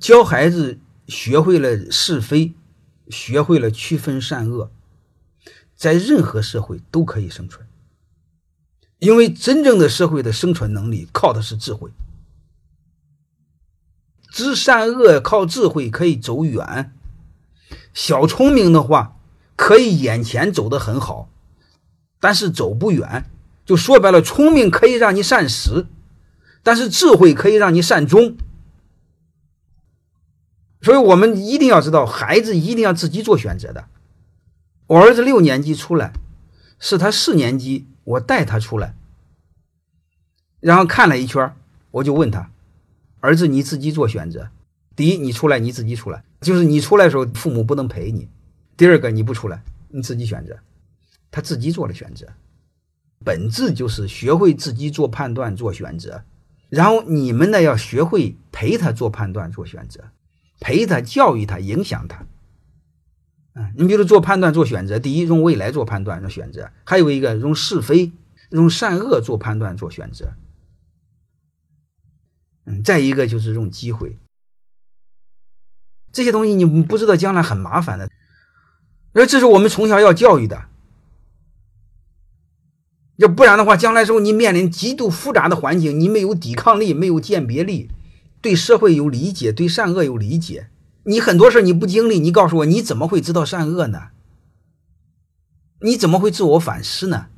教孩子学会了是非，学会了区分善恶，在任何社会都可以生存。因为真正的社会的生存能力靠的是智慧，知善恶靠智慧可以走远。小聪明的话，可以眼前走得很好，但是走不远。就说白了，聪明可以让你善始，但是智慧可以让你善终。所以我们一定要知道，孩子一定要自己做选择的。我儿子六年级出来，是他四年级。我带他出来，然后看了一圈，我就问他：“儿子，你自己做选择。第一，你出来你自己出来，就是你出来的时候，父母不能陪你；第二个，你不出来，你自己选择。他自己做了选择，本质就是学会自己做判断、做选择。然后你们呢，要学会陪他做判断、做选择，陪他、教育他、影响他。”嗯，你比如做判断、做选择，第一用未来做判断、做选择，还有一个用是非、用善恶做判断、做选择。嗯，再一个就是用机会，这些东西你不知道将来很麻烦的，而这是我们从小要教育的，要不然的话，将来时候你面临极度复杂的环境，你没有抵抗力，没有鉴别力，对社会有理解，对善恶有理解。你很多事你不经历，你告诉我你怎么会知道善恶呢？你怎么会自我反思呢？